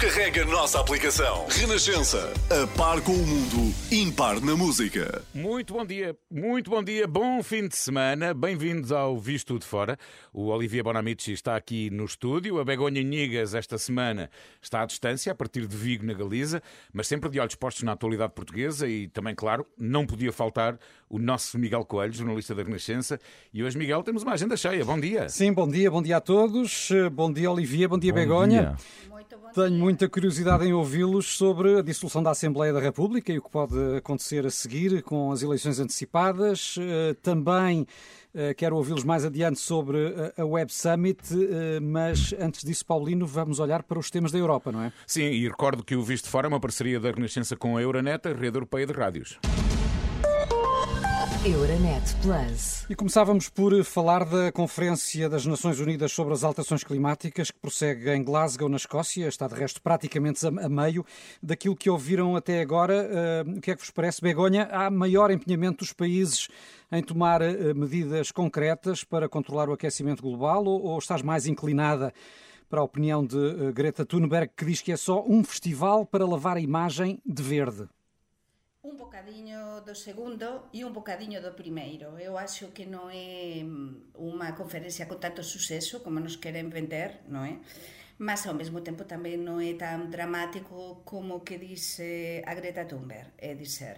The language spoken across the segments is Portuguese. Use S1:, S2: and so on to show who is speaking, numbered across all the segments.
S1: Descarrega a nossa aplicação. Renascença. A par com o mundo, impar na música.
S2: Muito bom dia, muito bom dia, bom fim de semana. Bem-vindos ao Visto de Fora. O Olivia Bonamici está aqui no estúdio. A Begonha Nigas, esta semana, está à distância, a partir de Vigo, na Galiza, mas sempre de olhos postos na atualidade portuguesa e também, claro, não podia faltar o nosso Miguel Coelho, jornalista da Renascença. E hoje, Miguel, temos uma agenda cheia. Bom dia.
S3: Sim, bom dia, bom dia a todos. Bom dia, Olivia, bom dia, bom Begonha. Dia. Tenho muita curiosidade em ouvi-los sobre a dissolução da Assembleia da República e o que pode acontecer a seguir com as eleições antecipadas. Eh, também eh, quero ouvi-los mais adiante sobre a Web Summit, eh, mas antes disso, Paulino, vamos olhar para os temas da Europa, não é?
S2: Sim, e recordo que o Visto Fora é uma parceria da Renascença com a Euronet, a rede europeia de rádios.
S3: Euronet Plus. E começávamos por falar da Conferência das Nações Unidas sobre as Alterações Climáticas, que prossegue em Glasgow, na Escócia. Está, de resto, praticamente a meio daquilo que ouviram até agora. Uh, o que é que vos parece, Begonha? Há maior empenhamento dos países em tomar uh, medidas concretas para controlar o aquecimento global ou, ou estás mais inclinada para a opinião de uh, Greta Thunberg, que diz que é só um festival para lavar a imagem de verde?
S4: un bocadiño do segundo e un bocadiño do primeiro. Eu acho que non é mm, unha conferencia con tanto suceso como nos queren vender, non é? Mas ao mesmo tempo tamén non é tan dramático como que dice a Greta Thunberg, é dizer,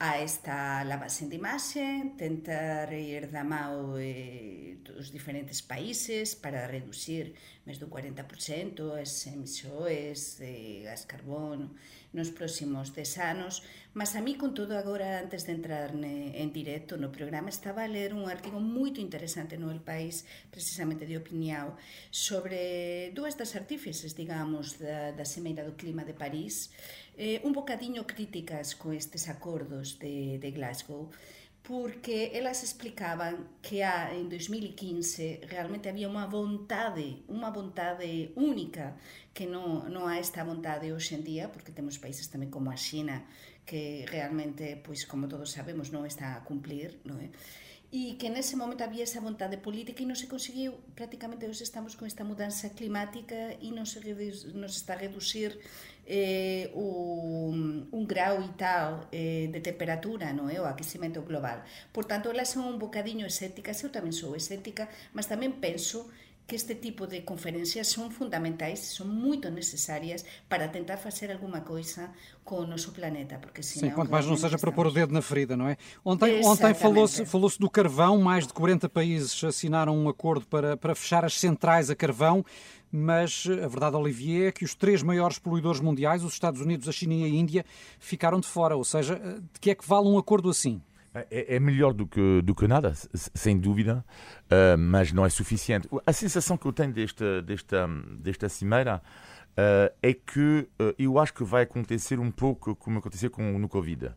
S4: a esta lavase de imaxe, tentar ir da mao eh, dos diferentes países para reducir máis do 40% as emisións de gas carbono, nos próximos 10 anos, mas a mí, con todo agora, antes de entrar ne, en directo no programa, estaba a ler un artigo moito interesante no El País, precisamente de Opiniao, sobre dúas das artífices, digamos, da, da Semeira do Clima de París, eh, un bocadiño críticas co estes acordos de, de Glasgow, porque elas explicaban que a, en 2015 realmente había unha vontade, unha vontade única que non, non há esta vontade hoxe en día, porque temos países tamén como a Xina, que realmente, pois, como todos sabemos, non está a cumplir, non é? e que nese momento había esa vontade política e non se conseguiu, prácticamente hoxe estamos con esta mudanza climática e non se nos está a reducir eh, un, un grau e tal eh, de temperatura, non é? O aquecimento global. Por tanto, elas son un bocadiño escépticas, eu tamén sou escéptica, mas tamén penso que este tipo de conferencias son fundamentais, son moito necesarias para tentar facer alguma coisa com o nosso planeta, porque senão...
S3: Sim, quanto mais não seja para pôr o dedo na ferida, não é? Ontem, ontem falou-se falou do carvão, mais de 40 países assinaram um acordo para, para fechar as centrais a carvão, mas a verdade, Olivier, é que os três maiores poluidores mundiais, os Estados Unidos, a China e a Índia, ficaram de fora, ou seja, de que é que vale um acordo assim?
S5: É, é, melhor do que, do que nada, sem dúvida, uh, mas não é suficiente. A sensação que eu tenho desta, desta, desta cimeira uh, é que uh, eu acho que vai acontecer um pouco como aconteceu com, no Covid,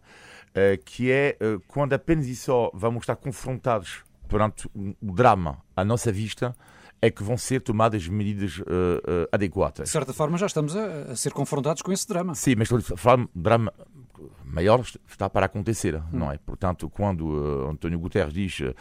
S5: que é quando apenas e só vamos estar confrontados perante o drama à nossa vista, é que vão ser tomadas medidas uh, uh, adequadas.
S3: De certa forma, já estamos a, a, ser confrontados com esse drama.
S5: Sim, mas estou a falar de drama maior está para acontecer, hum. não é? Portanto, quando uh, António Guterres diz uh,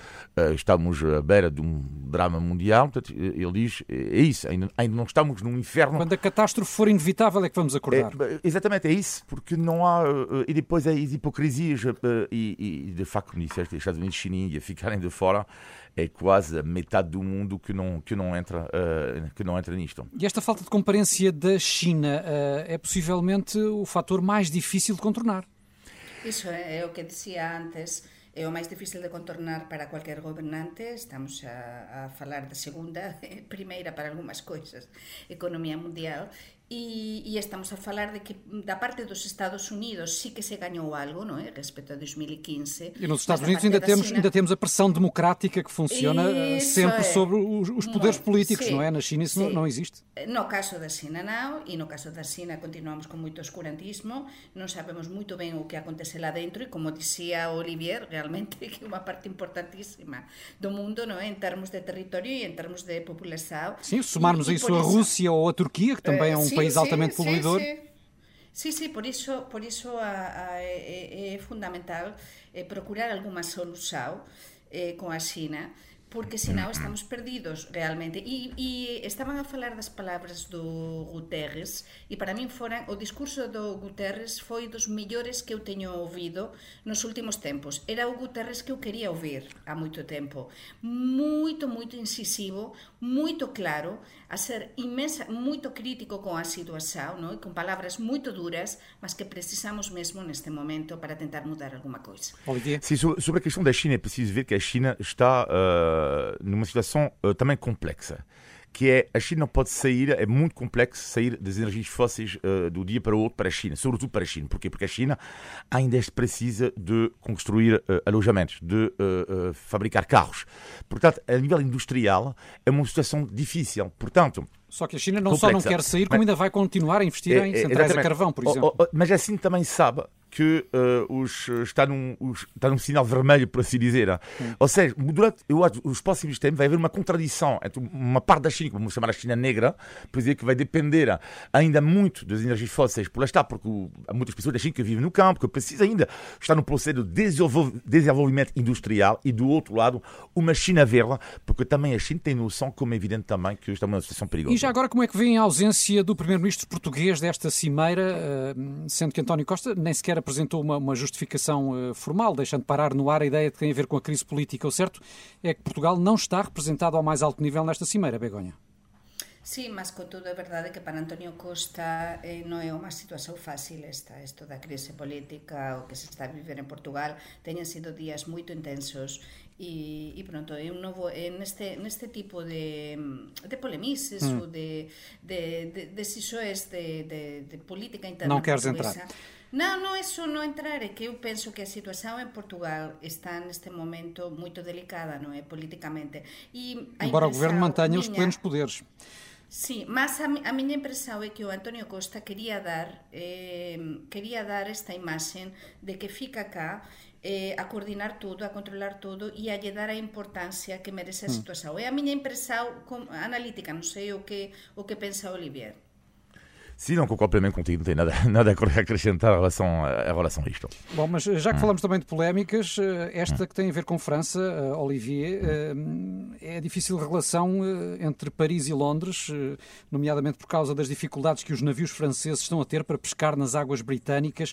S5: estamos à beira de um drama mundial, portanto, ele diz é isso, ainda, ainda, não estamos num inferno.
S3: Quando a catástrofe for inevitável é que vamos acordar.
S5: É, exatamente, é isso, porque não há. Uh, e depois as hipocrisias e, e, de facto, como disseste, Estados Unidos, China e Índia ficarem de fora é quase a metade do mundo que não, que não, entra, uh, que não entra nisto.
S3: E esta falta de comparência da China uh, é possivelmente o fator mais difícil de contornar?
S4: Iso é, é o que dicía antes, é o máis difícil de contornar para cualquier gobernante, estamos a, a falar de segunda, primeira para algunhas coisas, economía mundial, E, e estamos a falar de que da parte dos Estados Unidos sí que se gañou algo, non é? Respecto a 2015.
S3: E nos Estados Unidos ainda temos, China... ainda temos a pressão democrática que funciona eh, isso sempre é. sobre os, os poderes Muito, políticos, não é? Na China isso não, não, existe.
S4: No caso da China não, e no caso da China continuamos con moito oscurantismo, non sabemos moito ben o que acontece lá dentro e como dicía Olivier, realmente que é unha parte importantísima do mundo, non é? En termos de territorio e en termos de população.
S3: Sim, somarmos e, a isso a Rússia ou a Turquia, que também é um país altamente sí, poluidor.
S4: Sí, sí. Por iso, por iso a, a, é, é fundamental eh, procurar alguma solución eh, con a Xina porque senão estamos perdidos realmente. E, e estaban a falar das palabras do Guterres e para min foran o discurso do Guterres foi dos millores que eu teño ouvido nos últimos tempos. Era o Guterres que eu quería ouvir há moito tempo. Moito, moito incisivo, moito claro, a ser inmensa, moito crítico con a situación, no? con palabras moito duras, mas que precisamos mesmo neste momento para tentar mudar alguma coisa.
S5: Sim, sobre a questão da China, é preciso ver que a China está uh numa situação uh, também complexa que é a China não pode sair, é muito complexo sair das energias fósseis uh, do dia para o outro para a China, sobretudo para a China. Porquê? Porque a China ainda precisa de construir uh, alojamentos, de uh, fabricar carros. Portanto, a nível industrial é uma situação difícil. Portanto,
S3: só que a China não complexa. só não quer sair, como ainda vai continuar a investir é, em centrais é, a carvão, por exemplo.
S5: Oh, oh, mas assim também sabe que uh, os, está, num, os, está num sinal vermelho, por assim dizer. Ou seja, durante eu acho, os próximos tempos vai haver uma contradição entre uma parte da China, que vamos chamar a China negra, por dizer que vai depender ainda muito das energias fósseis, por lá está, porque há muitas pessoas da China que vivem no campo, que precisam ainda estar no processo de desenvolvimento industrial, e do outro lado, uma China verde, porque também a China tem noção, como é evidente também, que estamos numa situação perigosa.
S3: E já agora, como é que vem a ausência do primeiro-ministro português desta cimeira, eh, sendo que António Costa nem sequer apresentou uma, uma justificação uh, formal, deixando parar no ar a ideia de que tem a ver com a crise política. O certo é que Portugal não está representado ao mais alto nível nesta cimeira, Begonha.
S4: Sí, mas con todo é verdade que para Antonio Costa eh, non é unha situación fácil esta, isto da crise política o que se está a viver en Portugal teñen sido días moito intensos e, e pronto, é un novo é neste, neste tipo de, de polemices mm. ou de, de, de, de decisiones de, de, de política interna
S3: non queres entrar
S4: Non, non, eso non entrar, é que eu penso que a situación en Portugal está neste momento moito delicada, non é, politicamente.
S3: E Embora o governo mantenha miña... os plenos poderes.
S4: Sí, mas a, a miña impresión é que o Antonio Costa quería dar eh, quería dar esta imaxen de que fica cá eh, a coordinar todo, a controlar todo e a lle dar a importancia que merece a mm. situación. É a miña impresión analítica, non sei o que o que pensa Olivier.
S5: Sim, não concordo plenamente contigo, não tem nada, nada a acrescentar em relação, a relação a isto.
S3: Bom, mas já que hum. falamos também de polémicas, eh, esta hum. que tem a ver com França, eh, Olivier, eh, é a difícil relação entre Paris e Londres, nomeadamente por causa das dificuldades que os navios franceses estão a ter para pescar nas águas britânicas.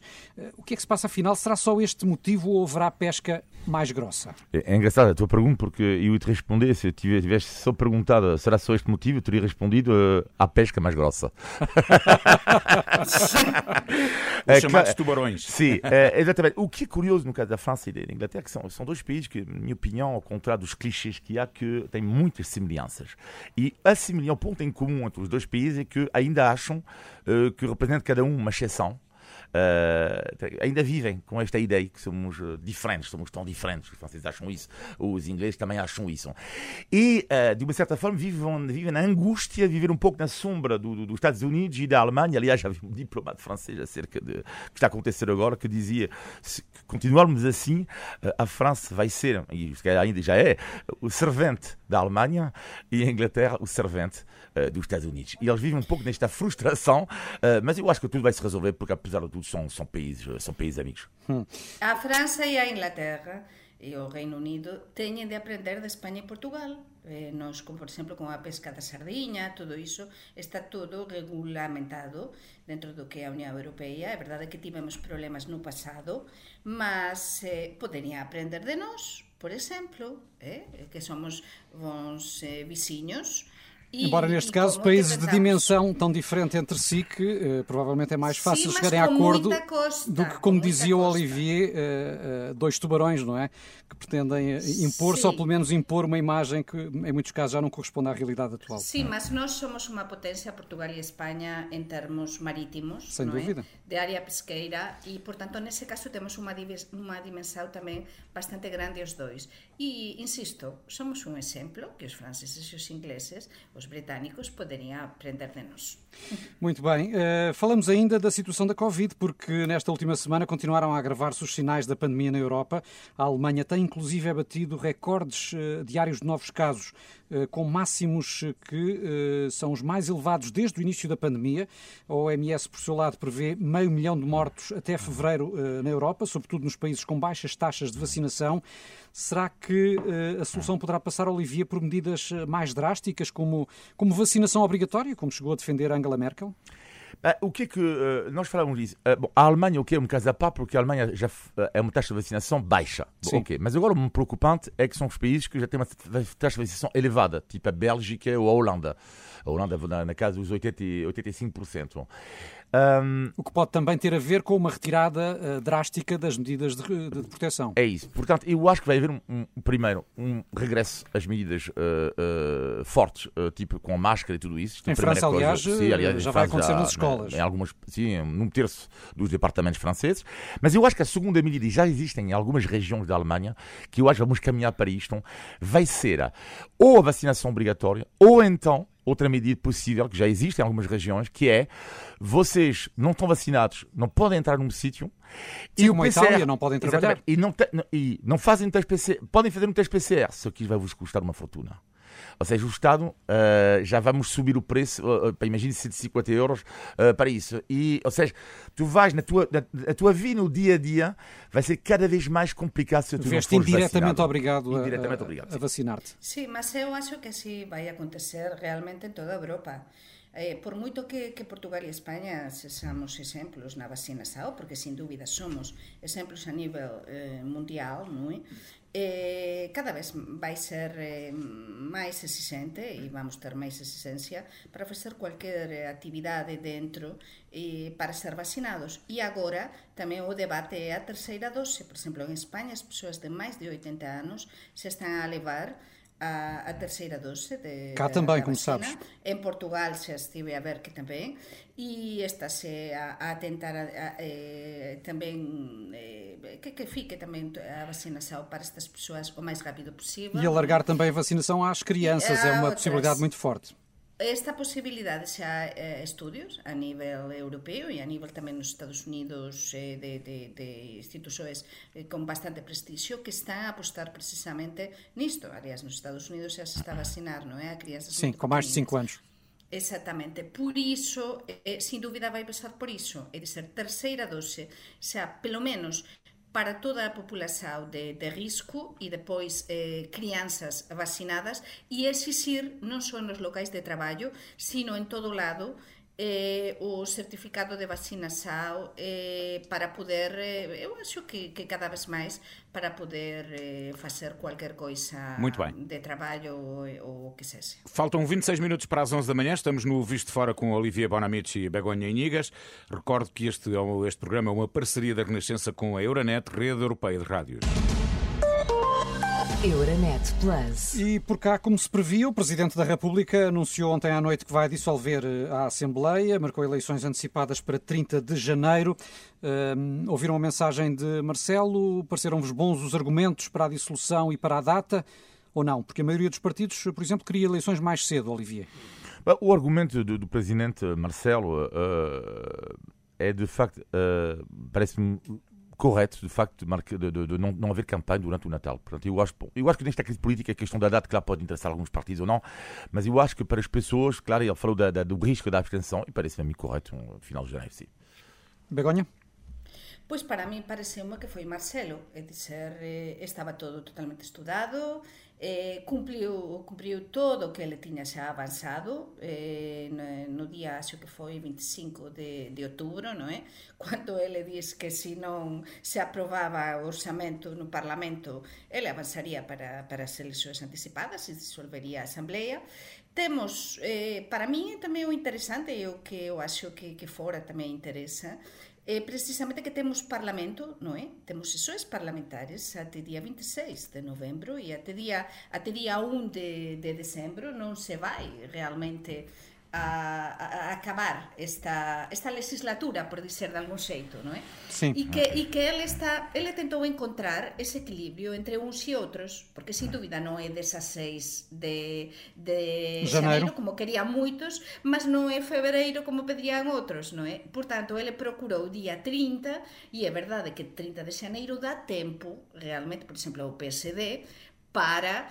S3: O que é que se passa afinal? Será só este motivo ou haverá pesca mais grossa?
S5: É, é engraçado a tua pergunta, porque eu ia te responder, se tivesse só perguntado será só este motivo, eu teria respondido a pesca mais grossa.
S2: Os chamados tubarões.
S5: Sim, é, exatamente. O que é curioso no caso da França e da Inglaterra, que são, são dois países que, na minha opinião, ao contrário dos clichês que há, que têm muitas semelhanças. E a semelhança, o ponto em comum entre os dois países é que ainda acham uh, que representa cada um uma exceção uh, ainda vivem com esta ideia que somos eh, diferentes, somos tão diferentes. Os franceses acham isso, os ingleses também acham isso. E, uh, de uma certa forma, vivem, vivem na angústia, viver um pouco na sombra do, do, dos Estados Unidos e da Alemanha. Aliás, havia um diplomata francês acerca de que está a acontecer agora que dizia se continuarmos assim, a França vai ser, e ainda já é, o servente da Alemanha e a Inglaterra o servente uh, dos Estados Unidos. E eles vivem um pouco nesta frustração, uh, mas eu acho que tudo vai se resolver porque, apesar de tudo, são, são, países, são países amigos.
S4: Hum. A França e a Inglaterra e o Reino Unido teñen de aprender de España e Portugal. Eh, nos, como por exemplo, con a pesca da sardiña, todo iso está todo regulamentado dentro do que é a Unión Europea. É verdade que tivemos problemas no pasado, mas eh, podería aprender de nós, por exemplo, eh, que somos bons eh, viciños,
S3: e, Embora neste caso países de dimensão tão diferente entre si que uh, provavelmente é mais fácil Sim, chegarem a acordo costa, do que, como dizia o Olivier, uh, uh, dois tubarões, não é? Que pretendem impor-se ou pelo menos impor uma imagem que em muitos casos já não corresponde à realidade atual.
S4: Sim, mas nós somos uma potência, Portugal e Espanha, em termos marítimos,
S3: Sem dúvida.
S4: É? de área pesqueira e, portanto, nesse caso temos uma, uma dimensão também bastante grande os dois. E, insisto, somos um exemplo que os franceses e os ingleses os britânicos poderiam aprender de nós.
S3: Muito bem. Uh, falamos ainda da situação da Covid, porque nesta última semana continuaram a agravar-se os sinais da pandemia na Europa. A Alemanha tem inclusive batido recordes uh, diários de novos casos, com máximos que são os mais elevados desde o início da pandemia. A OMS, por seu lado, prevê meio milhão de mortos até fevereiro na Europa, sobretudo nos países com baixas taxas de vacinação. Será que a solução poderá passar, Olivia, por medidas mais drásticas, como, como vacinação obrigatória, como chegou a defender Angela Merkel?
S5: Uh, o que é que uh, nós falamos disso? Uh, bom, a Alemanha, o que é um caso à parte, porque a Alemanha já é uma taxa de vacinação baixa. Bom, okay. Mas agora o preocupante é que são os países que já têm uma taxa de vacinação elevada, tipo a Bélgica ou a Holanda. A Holanda, na, na casa dos 80, 85%. Bom.
S3: Um, o que pode também ter a ver com uma retirada uh, drástica das medidas de, de, proteção.
S5: É isso. Portanto, eu acho que vai haver, um, um primeiro, um regresso às medidas uh, uh, fortes, tipo com a máscara e tudo isso.
S3: Em França, aliás, coisa, sim, aliás, já vai acontecer já, nas escolas.
S5: Em algumas, sim, num terço dos departamentos franceses. Mas eu acho que a segunda medida, e já existem em algumas regiões da Alemanha, que eu acho que vamos caminhar para isto, vai ser ou a vacinação obrigatória, ou então outra medida possível, que já existe em algumas regiões, que é vocês não estão vacinados, não podem entrar num sítio
S3: Sim, e o PCR, Itália, não podem trabalhar.
S5: E não, te, e não fazem um teste PCR, podem fazer um teste PCR, só que vai vos custar uma fortuna. Ou seja, o Estado uh, já vamos subir o preço, uh, para imagine 150 euros uh, para isso. E, ou seja, tu vais na tua, na, tua vida no dia a dia, vai ser cada vez mais complicado se tu Veste não
S3: indiretamente vacinado.
S5: obrigado,
S3: a, indiretamente obrigado, a, a vacinar-te.
S4: Sim, mas eu acho que assim vai acontecer realmente em toda a Europa. Eh, por moito que, que Portugal e España sexamos exemplos na vacina SAO, porque sin dúbida somos exemplos a nivel eh, mundial, non é? eh, cada vez vai ser eh, máis exigente e vamos ter máis exigencia para facer cualquier actividade dentro eh, para ser vacinados e agora tamén o debate é a terceira dose. Por exemplo en España as persoas de máis de 80 anos se están a levar a, a terceira dose de,
S3: Cá também, como sabes.
S4: Em Portugal já estive a ver que também, e está-se a, a tentar a, a, eh, também eh, que, que fique também a vacinação para estas pessoas o mais rápido possível.
S3: E alargar também a vacinação às crianças, é uma outras... possibilidade muito forte.
S4: Esta posibilidade xa eh, estudios a nivel europeo e a nivel tamén nos Estados Unidos eh, de, de, de institucións eh, con bastante prestixio que están a apostar precisamente nisto. Aliás, nos Estados Unidos xa se está a vacinar, non é? A crianças
S3: Sim, com máis de 5 anos.
S4: Exactamente. Por iso, eh, sin dúbida vai pasar por iso, é de ser terceira dose, xa pelo menos para toda a população de, de risco e depois eh, crianças vacinadas e exigir non só nos locais de traballo, sino en todo lado eh, o certificado de vacinação eh, para poder, eh, eu acho que, que cada vez máis, para poder fazer qualquer coisa de trabalho ou o que seja.
S2: Faltam 26 minutos para as 11 da manhã, estamos no Visto Fora com Olivia Bonamici e Begonha Inigas. Recordo que este, este programa é uma parceria da Renascença com a Euronet, Rede Europeia de Rádios.
S3: Euronet Plus. E por cá, como se previa, o Presidente da República anunciou ontem à noite que vai dissolver eh, a Assembleia, marcou eleições antecipadas para 30 de janeiro. Um, ouviram a mensagem de Marcelo? Pareceram-vos bons os argumentos para a dissolução e para a data? Ou não? Porque a maioria dos partidos, por exemplo, queria eleições mais cedo, Olivier.
S5: O argumento do, do Presidente Marcelo uh, é, de facto, uh, parece-me correto, de facto, de, de, de, não, não, haver campanha durante o Natal. Portanto, eu acho, eu acho que nesta crise política a questão da data, claro, pode interessar alguns partidos ou não, mas eu acho que para as pessoas, claro, ele falou da, da, do risco da abstenção e parece-me correto no final de janeiro, sim.
S3: Begonha?
S4: Pois para mí pareceu-me que foi Marcelo, é dizer, eh, estaba todo totalmente estudado, eh, cumpliu, cumpriu todo o que ele tiña xa avanzado eh, no, no día, acho que foi 25 de, de outubro, non é? Cando ele diz que se non se aprobaba o orçamento no Parlamento, ele avanzaría para, para as eleccións anticipadas e disolvería a Asamblea. Temos, eh, para mí tamén o interesante e o que eu acho que, que fora tamén interesa, é precisamente que temos parlamento, non é? Temos sesións parlamentares até día 26 de novembro e até día, até día 1 de, de decembro non se vai realmente a, a, acabar esta, esta legislatura, por dizer de algún xeito, non é?
S3: Sí.
S4: E que, e que ele, está, ele tentou encontrar ese equilibrio entre uns e outros, porque sin dúbida non é desas seis de, de xaneiro, como querían moitos, mas non é febreiro como pedían outros, non é? Por tanto, ele procurou día 30, e é verdade que 30 de xaneiro dá tempo, realmente, por exemplo, o PSD, para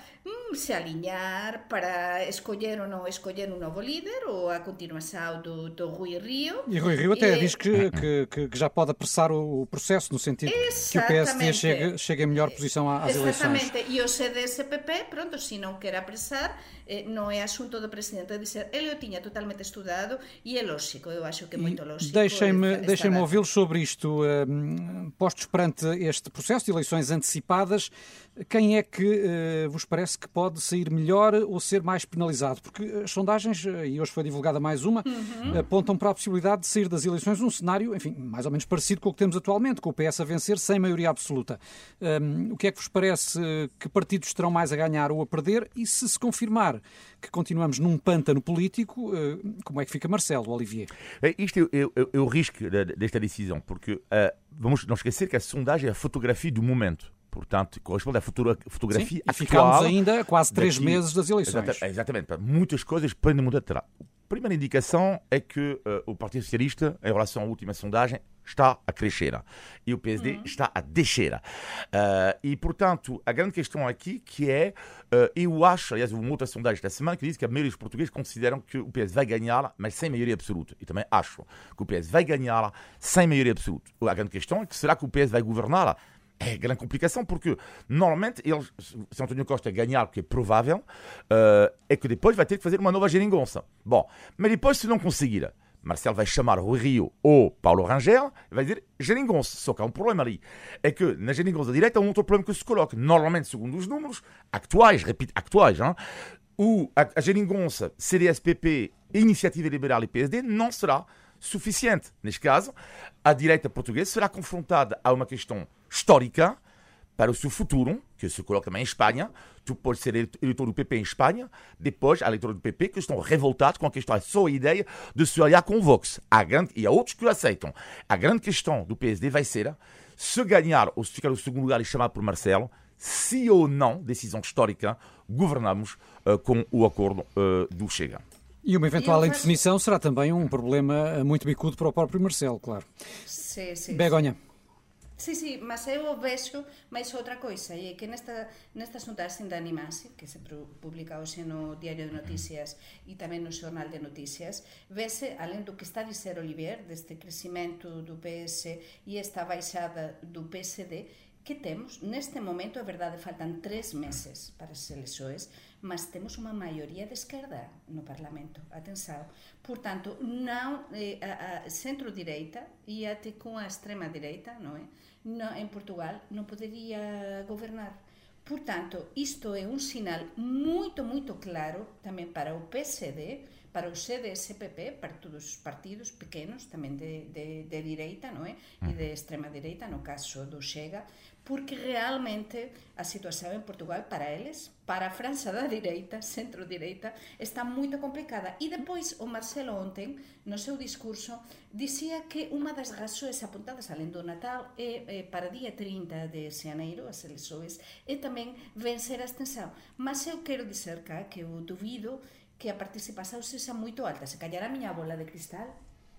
S4: se alinhar para escolher ou não escolher um novo líder ou a continuação do, do Rui Rio.
S3: E Rui Rio até e... diz que, que, que, já pode apressar o processo, no sentido Exatamente. que o PSD chegue, chegue em melhor posição às
S4: Exatamente.
S3: eleições.
S4: E o CDS-PP, pronto, se não quer apressar, eh, não é assunto do Presidente dizer, ele o tinha totalmente estudado e é lógico, eu acho que é muito lógico.
S3: Deixem-me deixem ouvi-lo sobre isto. Um, postos perante este processo de eleições antecipadas, quem é que uh, vos parece que pode sair melhor ou ser mais penalizado? Porque as sondagens, eh, e hoje foi divulgada mais uma, uhum. apontam para a possibilidade de sair das eleições um cenário, enfim, mais ou menos parecido com o que temos atualmente, com o PS a vencer sem maioria absoluta. Um, o que é que vos parece que partidos terão mais a ganhar ou a perder? E se se confirmar que continuamos num pântano político, uh, como é que fica Marcelo, Olivier?
S5: Isto é, é, o risco desta decisão, porque uh, vamos não esquecer que a sondagem é a fotografia do momento. Portanto, corresponde à fotografia Sim,
S3: atual. ficamos ainda quase três daqui, meses das eleições.
S5: Exatamente, exatamente. Muitas coisas podem mudar. A primeira indicação é que uh, o Partido Socialista, em relação à última sondagem, está a crescer e o PSD uhum. está a descer. Uh, e, portanto, a grande questão aqui que é, uh, eu acho, aliás, uma outra sondagem esta semana que diz que a maioria dos portugueses consideram que o PS vai ganhar, mas sem maioria absoluta. E também acho que o PS vai ganhar sem maioria absoluta. A grande questão é que será que o PS vai governar? É grande complicação, porque normalmente eles, se António Costa ganhar, o que é provável, uh, é que depois vai ter que fazer uma nova geringonça. Bom, mas depois, se não conseguir, Marcelo vai chamar o Rio ou Paulo Rangel e vai dizer geringonça. Só que há um problema ali. É que na geringonça direita há um outro problema que se coloca. Normalmente, segundo os números atuais, repito, atuais, hein, o, a, a geringonça CDS-PP, Iniciativa Liberal e PSD não será suficiente. Neste caso, a direita portuguesa será confrontada a uma questão histórica para o seu futuro, que se coloca também em Espanha. Tu podes ser eleitor do PP em Espanha, depois há eleitores do PP que estão revoltados com a questão, a sua ideia de se aliar com o Vox. Grande, e há outros que o aceitam. A grande questão do PSD vai ser se ganhar ou se ficar no segundo lugar e chamar por Marcelo, se ou não, decisão histórica, governamos uh, com o acordo uh, do Chega.
S3: E uma eventual indefinição será também um problema muito bicudo para o próprio Marcelo, claro.
S4: Sim, sim.
S3: Begonha.
S4: Sí, sí, mas eu vexo máis outra coisa, e é que nesta, nesta sondagem da Animase, que se publica hoxe no Diario de Noticias e tamén no Xornal de Noticias, vese, alén do que está a dizer Olivier, deste crecimento do PS e esta baixada do PSD, que temos, neste momento, é verdade, faltan tres meses para as eleições, mas temos unha maioría de esquerda no Parlamento, atenção. Portanto, non, eh, a, a centro-direita e até com a extrema-direita, non é? no, en Portugal non podería gobernar. Portanto, isto é un sinal moito, moito claro tamén para o PSD, para o CDSPP, para todos os partidos pequenos, tamén de, de, de direita, non é? E de extrema direita, no caso do Chega, porque realmente a situación en Portugal para eles, para a França da direita, centro-direita, está moito complicada. E depois o Marcelo ontem, no seu discurso, dicía que unha das razóns apuntadas além do Natal é, é para día 30 de xaneiro, as eleições, é tamén vencer a extensão. Mas eu quero dizer cá que eu duvido que a participación sexa moito alta. Se callara a miña bola de cristal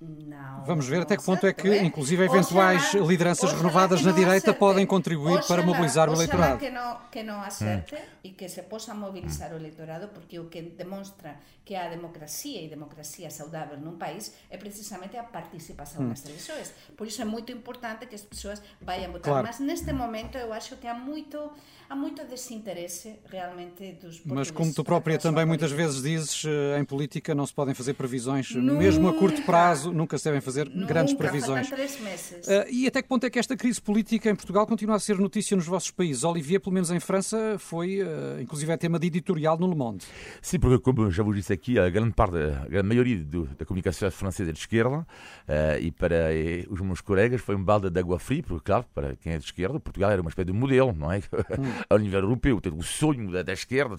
S4: não,
S3: Vamos ver até que ponto é que, é? inclusive, eventuais oxalá, lideranças renovadas na direita acerte. podem contribuir oxalá, para mobilizar o eleitorado.
S4: que não, que não acerte hum. e que se possa mobilizar o eleitorado, porque o que demonstra que há democracia e democracia saudável num país é precisamente a participação hum. nas eleições. Por isso é muito importante que as pessoas vayam votar. Claro. Mas neste momento eu acho que há muito, há muito desinteresse realmente dos
S3: Mas como tu própria também muitas vezes dizes, eh, em política não se podem fazer previsões, mesmo a curto prazo nunca se devem fazer
S4: nunca,
S3: grandes previsões. Uh, e até que ponto é que esta crise política em Portugal continua a ser notícia nos vossos países? Olivier, pelo menos em França, foi uh, inclusive é tema de editorial no Le Monde.
S5: Sim, porque como já vos disse aqui, a grande parte, a grande maioria do, da comunicação francesa é de esquerda uh, e para e, os meus colegas foi um balde de água fria, porque claro, para quem é de esquerda, Portugal era uma espécie de modelo, não é? Hum. Ao nível europeu, o sonho da, da esquerda,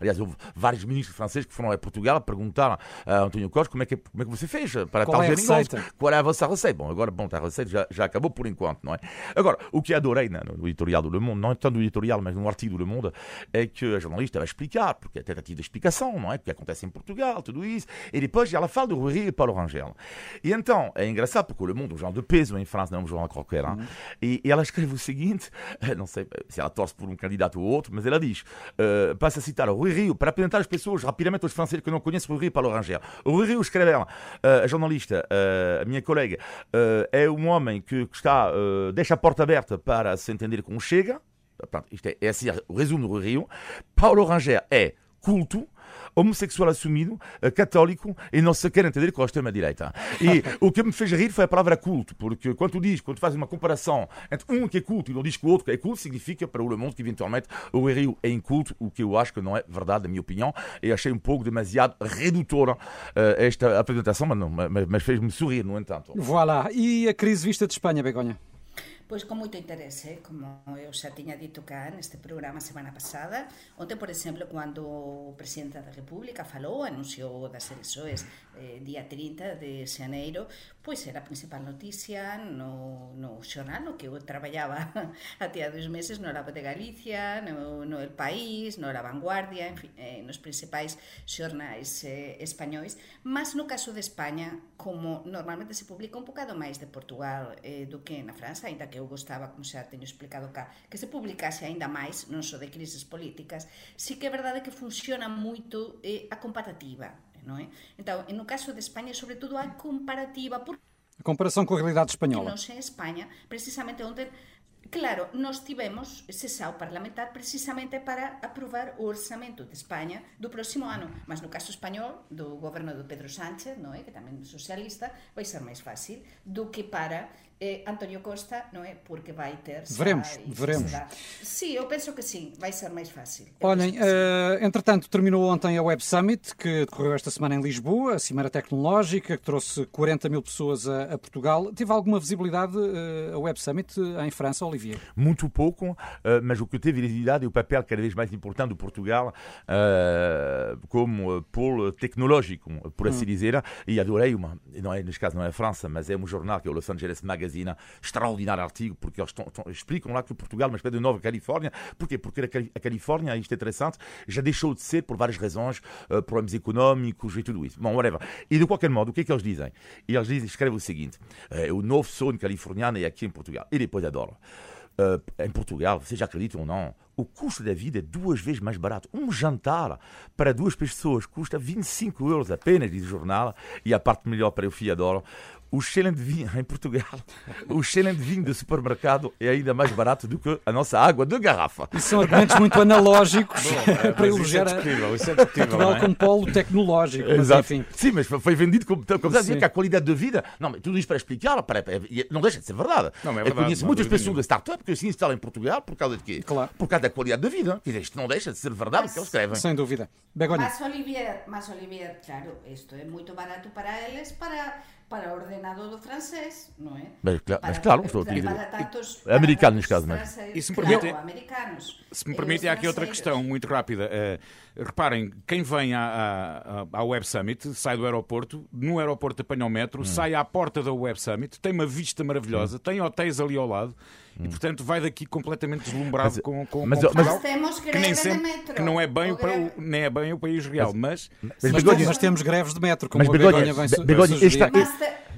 S5: aliás, houve vários ministros franceses que foram a Portugal a perguntar a António Costa como é que, como é que você fez para
S3: Qual
S5: tal
S3: é receita?
S5: Qual é a vossa receita? Bom, agora, bom, a receita já, já acabou por enquanto, não é? Agora, o que adorei né, no editorial do Le Monde, não tanto no editorial, mas no artigo do Le Monde, é que a jornalista vai explicar, porque é tentativa de explicação, não é? O que acontece em Portugal, tudo isso, e depois ela fala do Rui e Paulo Rangel. E então, é engraçado, porque o Le Monde, um jornal de peso em França, não é um jornal qualquer, hein? Uhum. e, e, ela escreve o seguinte, não sei se ela torce por um candidato ou outro, mas ela diz, uh, passa a citar o Rui Rio, para apresentar as pessoas rapidamente aos franceses que não conhecem o Rui e Paulo Rangel. O Rui Rio escreve ela, uh, a jornalista, uh, minha colega, é um que, está, deixa a porta aberta para se entender com Chega, Rio. Paulo Ranger é culto, homossexual assumido, eh, católico e não se quer entender com a extrema-direita. E o que me fez rir foi a palavra culto, porque quando tu diz, quando tu fazes uma comparação entre um que é culto e não diz que o outro que é culto, significa para o Le Monde que eventualmente o Rio é inculto, o que eu acho que não é verdade, na minha opinião, e achei um pouco demasiado redutora uh, esta apresentação, mas, mas, mas fez-me sorrir, no entanto.
S3: Voilà. E a crise vista de Espanha, Begonha?
S4: pois con moito interese, eh, como eu xa tiña dito cá neste programa semana pasada. Onte, por exemplo, cando o presidente da República falou, anunciou das eleisoes eh, día 30 de xaneiro, pois era a principal noticia no, no xornal no que eu traballaba até a dos meses no Labo de Galicia, no, no El País, no La Vanguardia, en fin, eh, nos principais xornais eh, españois, mas no caso de España, como normalmente se publica un bocado máis de Portugal eh, do que na França, ainda que eu gostaba, como xa teño explicado cá, que se publicase aínda máis, non só de crises políticas, sí que é verdade que funciona moito eh, a comparativa, non é? Entón, no caso de España, sobre todo a comparativa, por
S3: a comparação com a realidade espanhola.
S4: Non sei, España, precisamente onde Claro, nós tivemos sessão parlamentar precisamente para aprovar o orçamento de España do próximo ano, mas no caso español do goberno do Pedro Sánchez, non é, que tamén é socialista, vai ser máis fácil do que para eh, António Costa, não é? Porque vai ter.
S3: Veremos, veremos.
S4: Sim, eu penso que sim, vai ser mais fácil.
S3: Olhem, uh, entretanto, terminou ontem a Web Summit, que decorreu esta semana em Lisboa, a Cimeira Tecnológica, que trouxe 40 mil pessoas a, a Portugal. Teve alguma visibilidade uh, a Web Summit em França, Olivier?
S5: Muito pouco, uh, mas o que teve visibilidade é o papel cada vez mais importante do Portugal como polo tecnológico, por assim hum. dizer, e adorei uma, não é, neste caso não é a França, mas é um jornal que é o Los Angeles Magazine Magazine, extraordinário artigo, porque eles explicam lá que Portugal é uma espécie de nova Califórnia. Porquê? Porque a Califórnia, isto é interessante, já deixou de ser por várias razões, uh, problemas económicos e tudo isso. Bom, whatever. E de qualquer modo, o que é que eles dizem? Eles dizem, escrevem o seguinte: uh, o novo sonho californiano é aqui em Portugal. E depois adoro. Uh, em Portugal, vocês acreditam ou não, o custo da vida é duas vezes mais barato. Um jantar para duas pessoas custa 25 euros apenas, diz o jornal, e a parte melhor para o Fiadoro, o excelente vinho em Portugal, o excelente vinho do supermercado é ainda mais barato do que a nossa água de garrafa.
S3: Isso são argumentos muito analógicos Bom,
S2: é,
S3: para elogiar
S2: isso é discutível, isso é discutível,
S3: Portugal
S2: é?
S3: como polo tecnológico. Mas, enfim.
S5: Sim, mas foi vendido como, como dizer que a qualidade de vida. Não, mas tudo isto para explicar, para, para, não deixa de ser verdade.
S2: Não, é
S5: verdade
S2: Eu
S5: conheço muitas pessoas da startup que se instalam em Portugal por causa de quê?
S3: Claro.
S5: Por causa da qualidade de vida. Quer dizer, isto não deixa de ser verdade o que eles escrevem.
S3: Sem dúvida. Begonha.
S4: Mas Olivier, mas Olivier, claro, isto é muito barato para eles, para para o ordenado do francés, não é?
S5: Mas, claro, mas claro estou a
S4: dizer. Tantos,
S5: americanos, neste caso, mas.
S2: E se me permite,
S4: claro, americanos.
S2: Se me permite, há aqui outra questão muito rápida. Uh, reparem, quem vem à, à, à, Web Summit sai do aeroporto, no aeroporto apanha o metro, hum. sai à porta da Web Summit, tem uma vista maravilhosa, hum. tem hotéis ali ao lado. E, hum. portanto, vai daqui completamente deslumbrado
S5: mas,
S2: com, com,
S5: mas,
S2: com
S5: mas,
S4: mas temos
S2: que nem sempre,
S4: metro.
S2: que não é bem o, o, nem é bem o país real, mas...
S3: Mas, mas, mas, mas temos greves de metro, como mas, a Begonha, Begonha vem, Begonha,
S5: vem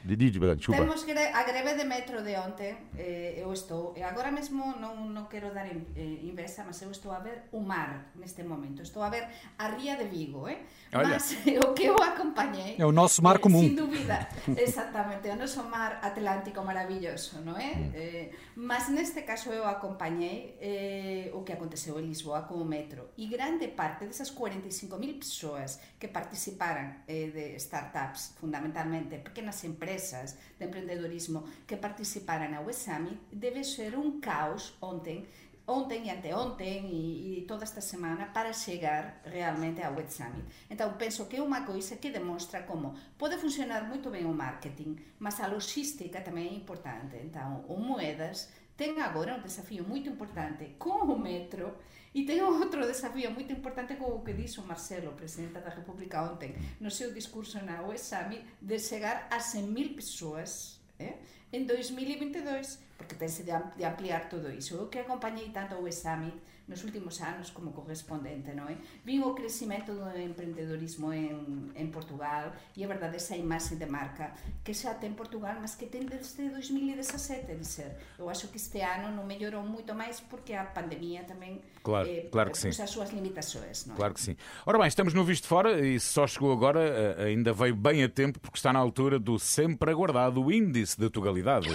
S5: desculpa.
S4: Temos a greve de metro de ontem, eh, eu estou, e agora mesmo non, non quero dar eh, inversa, mas eu estou a ver o mar neste momento, estou a ver a ría de Vigo, eh?
S2: Olha.
S4: Mas o que eu acompañei...
S3: É o noso mar común.
S4: Sin dúbida, exactamente, o noso mar Atlántico maravilloso, non é? Mm. Eh, mas neste caso eu acompañei eh, o que aconteceu en Lisboa co metro, e grande parte desas 45.000 persoas que participaran eh, de startups, fundamentalmente pequenas empresas, empresas de empreendedorismo que participaran na Web Summit debe ser un caos ontem ontem e anteontem e, e toda esta semana para chegar realmente ao Web Summit. Então, penso que é unha coisa que demonstra como pode funcionar moito ben o marketing, mas a logística tamén é importante. Então, o Moedas ten agora un desafío moito importante con o metro e ten outro desafío moito importante con o que dixo Marcelo, presidente da República ontem, no seu discurso na UE Summit, de chegar a 100.000 persoas eh, en 2022, porque tense de ampliar todo iso. Eu que acompañei tanto o UE Summit, nos últimos anos como correspondente, non é? Vin o crecimento do empreendedorismo en, en Portugal e é verdade esa imaxe de marca que xa ten Portugal, mas que ten desde 2017, de ser. Eu acho que este ano non mellorou moito máis porque a pandemia tamén
S2: claro, eh, claro que sim.
S4: as súas limitações, non?
S2: Claro que sim. Ora bem, estamos no Visto Fora e só chegou agora, eh, ainda veio bem a tempo porque está na altura do sempre aguardado Índice de Tugalidade.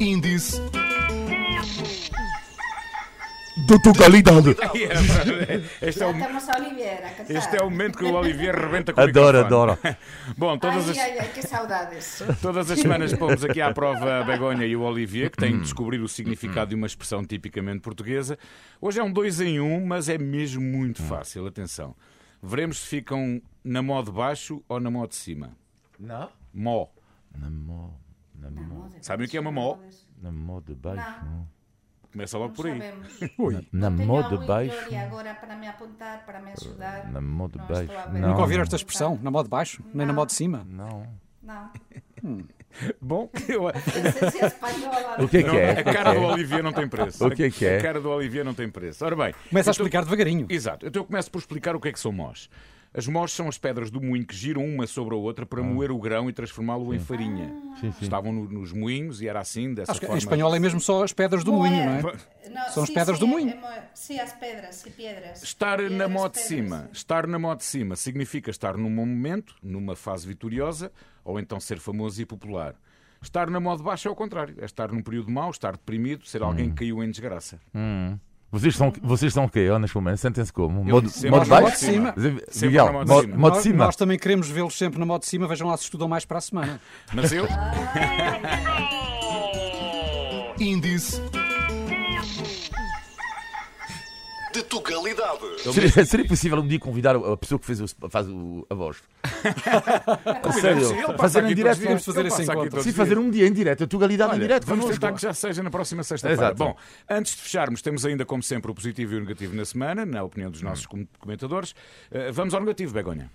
S1: Índice
S5: de totalidade.
S4: este é o,
S2: este é o momento que o Olivier rebenta com
S5: adoro,
S2: o
S5: Adoro,
S2: Bom, todas
S4: ai,
S2: as...
S4: ai, ai, que saudades.
S2: Todas as semanas pomos aqui à prova a Begonha e o Olivier, que têm de descobrir o significado de uma expressão tipicamente portuguesa. Hoje é um dois em um, mas é mesmo muito fácil. Atenção. Veremos se ficam na mó de baixo ou na mó de cima.
S5: Na?
S2: Mó.
S5: Na mó. Na mó.
S2: Sabem o que é uma mó?
S5: Na mó de baixo.
S4: Não.
S2: Começa logo por aí.
S5: Na mó de baixo.
S4: agora para me apontar, para me ajudar.
S5: Na mó de baixo.
S3: Não. Nunca ouviram esta expressão? Na mó de baixo? Nem na mó de cima?
S5: Não.
S4: Não.
S3: Hum.
S2: Bom, eu...
S5: o que é que é?
S2: A cara do Olivier não tem preço.
S5: O que é que é?
S2: A cara do Olivier não tem preço. Ora bem.
S3: Começa a explicar devagarinho.
S2: Exato. Então eu começo por explicar o que é que são mós. As mós são as pedras do moinho que giram uma sobre a outra para ah. moer o grão e transformá-lo em farinha. Sim, sim. Estavam no, nos moinhos e era assim, dessa
S3: Acho
S2: forma.
S3: Em espanhol é mesmo só as pedras do moinho, não é?
S4: Não,
S3: são as pedras do moinho.
S4: sim, as pedras e pedras.
S2: Estar
S4: pedras,
S2: na mó de cima. Sim. Estar na mó de cima significa estar num momento, numa fase vitoriosa, ou então ser famoso e popular. Estar na mó de baixo é o contrário. É estar num período mau, estar deprimido, ser alguém hum. que caiu em desgraça.
S5: Hum. Vocês são, vocês são o quê, neste momento? Sentem-se como?
S3: Modo, modo baixo? De cima.
S5: Miguel, modo, de cima.
S3: Nós também queremos vê-los sempre na modo de cima. Vejam lá se estudam mais para a semana.
S2: Mas eu...
S1: Índice de Tugalidade.
S5: Seria, seria possível um dia convidar a pessoa que fez o, faz o, a voz?
S2: sério?
S5: Fazer em direto.
S3: Vamos fazer esse encontro.
S5: Sim, fazer um dia em direto. A Tugalidade em direto.
S2: Vamos tentar que já seja na próxima sexta-feira. Bom, antes de fecharmos, temos ainda, como sempre, o positivo e o negativo na semana, na opinião dos nossos comentadores. Eh, vamos ao negativo, Begonha.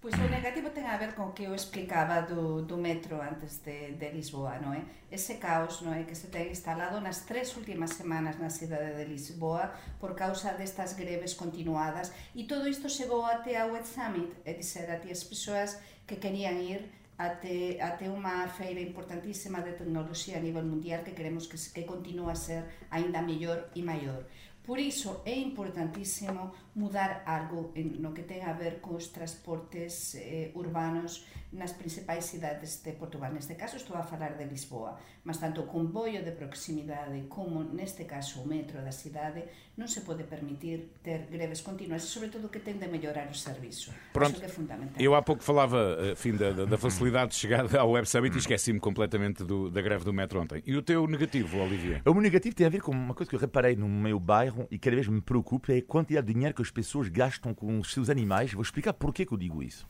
S4: Pois o negativo ten a ver con que eu explicaba do, do metro antes de, de Lisboa, non é? Ese caos non é que se ten instalado nas tres últimas semanas na cidade de Lisboa por causa destas greves continuadas e todo isto chegou até ao Web Summit, é dizer, até as persoas que querían ir até, até unha feira importantísima de tecnoloxía a nivel mundial que queremos que, que continue a ser aínda mellor e maior. Por iso é importantísimo mudar algo no que ten a ver cos transportes eh, urbanos nas principais cidades de Portugal. Neste caso estou a falar de Lisboa, mas tanto o comboio de proximidade como neste caso o metro da cidade non se pode permitir ter greves continuas e sobre todo que ten de mellorar o serviço.
S2: Pronto,
S4: que é fundamental.
S2: Eu há pouco falava enfim, da, da facilidade de chegada ao Web Summit e esqueci-me completamente do, da greve do metro ontem. E o teu negativo, Olivier?
S5: O meu negativo tem a ver com uma coisa que eu reparei no meu bairro e cada vez me preocupa é a quantidade de dinheiro que as pessoas gastam com os seus animais. Vou explicar porquê que eu digo isso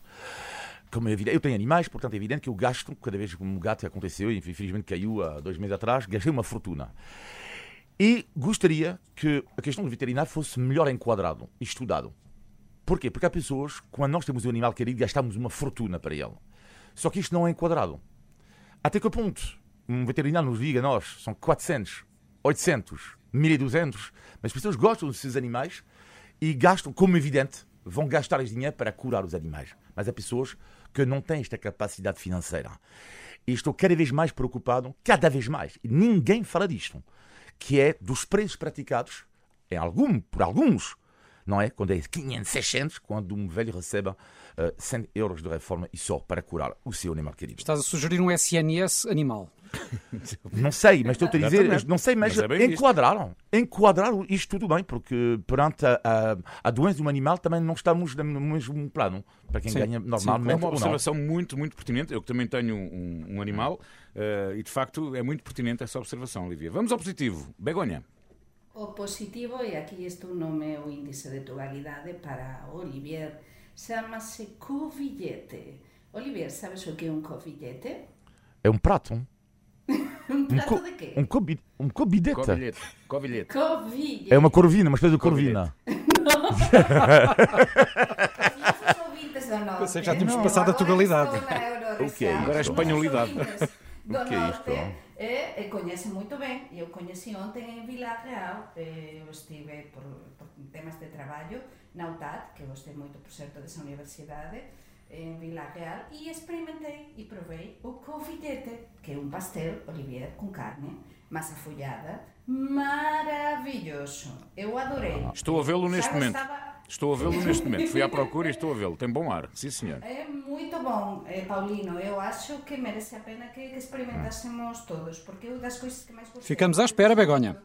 S5: como é evidente, eu tenho animais, portanto é evidente que eu gasto, cada vez que um gato aconteceu, infelizmente caiu há dois meses atrás, gastei uma fortuna. E gostaria que a questão do veterinário fosse melhor enquadrado estudado. Porquê? Porque há pessoas, quando nós temos um animal querido, gastamos uma fortuna para ele. Só que isto não é enquadrado. Até que ponto um veterinário nos diga, nós, são 400, 800, 1200, mas as pessoas gostam dos seus animais e gastam, como evidente, vão gastar esse dinheiro para curar os animais. Mas há pessoas que não têm esta capacidade financeira. E estou cada vez mais preocupado, cada vez mais, e ninguém fala disto, que é dos preços praticados em algum, por alguns, não é? Quando é 500, 600, quando um velho recebe uh, eh, 100 euros de reforma e só para curar o seu animal querido.
S3: Estás a sugerir um SNS animal.
S5: Não sei, mas estou a dizer, não sei, mas, mas é enquadraram. Enquadraram isto tudo bem, porque perante a, a, a, doença de um animal também não estamos no mesmo plano, para quem sim, ganha normalmente.
S2: Sim, é uma observação muito, muito pertinente. Eu que também tenho um, um animal uh, e de facto é muito pertinente essa observação, Olivia. Vamos ao positivo. Begonha.
S4: O positivo, e aquí estou no meu índice de totalidade para Olivier, chama-se covillete. Olivier, sabes o que é um covillete?
S5: É um prato.
S4: Um prato de quê?
S5: Um, cobi, um cobidete.
S2: Covilhete. Covilhete.
S5: É uma corvina, uma espécie de corvina.
S3: Pensei que já tínhamos passado a tonalidade.
S5: O que é
S2: Agora é espanholidade.
S4: Do
S5: O que é isto?
S4: norte, é, é, conhece muito bem. Eu conheci ontem em Vila Real. eh, Eu estive por, por temas de trabalho na UTAD, que gostei muito, por certo, dessa universidade, em Vila Real, e experimentei e provei o covidete, que é um pastel, Olivier, com carne, massa folhada, maravilhoso. Eu adorei.
S2: Estou a vê-lo neste
S4: Já
S2: momento.
S4: gostava-
S2: Estou a vê-lo neste momento. Fui à procura e estou a vê-lo. Tem bom ar. Sim, senhor.
S4: É muito bom, eh, Paulino. Eu acho que merece a pena que, que experimentássemos todos, porque é uma das coisas que mais gostei.
S3: Ficamos à espera, Begonha.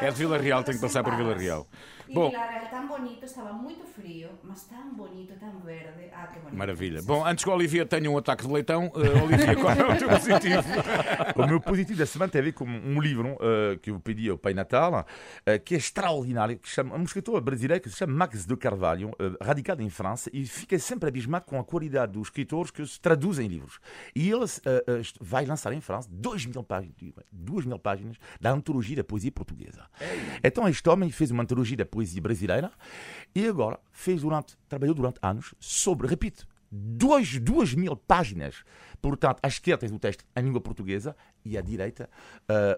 S2: É de Vila Real, tenho que passar por Vila Real.
S4: E
S2: Bom.
S4: Vila Real tão bonito, estava muito frio, mas tão bonito, tão verde. Ah, que bonito.
S2: Maravilha. Bom, antes que o Olivia tenha um ataque de leitão, eh, Olivia, qual é o teu positivo?
S5: O meu positivo da semana tem a ver com um livro eh, que eu pedi ao Pai Natal, eh, que é extraordinário, que chama, um escritor brasileiro que se chama Max de Carvalho, radicado em França, e fiquei sempre abismado com a qualidade dos escritores que se traduzem em livros. E ele vai lançar em França 2 mil páginas, 2 mil páginas da antologia da poesia portuguesa. Então este homem fez uma antologia da poesia brasileira e agora fez durante, trabalhou durante anos sobre, repito, duas, duas mil páginas. Portanto, à esquerda tens o texto em língua portuguesa e à direita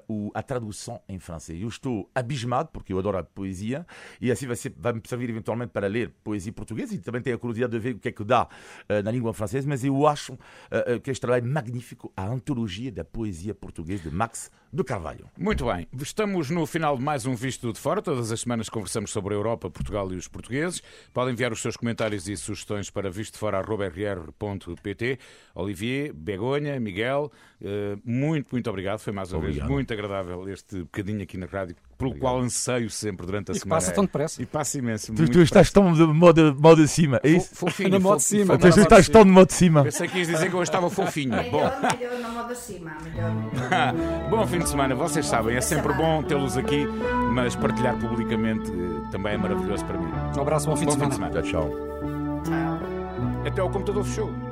S5: o- a tradução em francês. Eu estou abismado, porque eu adoro a poesia, e assim vai, ser, vai me servir eventualmente para ler poesia portuguesa e também tenho a curiosidade de ver o que é que dá eh, na língua francesa, mas eu acho eh, que este trabalho é magnífico, a antologia da poesia portuguesa de Max de Carvalho.
S2: Muito bem, estamos no final de mais um Visto de Fora. Todas as semanas conversamos sobre a Europa, Portugal e os portugueses. Podem enviar os seus comentários e sugestões para vistofora.rr.pt. Olivier, Begonha, Miguel, eh, muito, muito obrigado. Foi mais uma
S5: Obrigado.
S2: vez muito agradável este bocadinho aqui na rádio, pelo qual anseio sempre durante a
S3: E
S2: semana.
S3: passa tão depressa.
S2: E passa imenso.
S5: Tu, tu estás tão de modo, modo de cima, é isso?
S2: Fo- Fofinho,
S3: Na modo
S2: fo-
S3: de cima.
S5: Tu
S2: na
S5: estás tão de modo de cima.
S2: Pensei que ias dizer que eu estava fofinho. Bom.
S4: Melhor, cima, melhor.
S2: Bom fim de semana, vocês sabem, é sempre bom tê-los aqui, mas partilhar publicamente eh, também é maravilhoso para mim.
S3: Um abraço, bom fim de
S2: Bom fim
S3: semana.
S2: de semana.
S5: Tchau, tchau.
S4: Tchau.
S2: Até o computador fechou.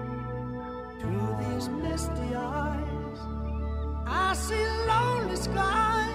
S6: I see lonely skies.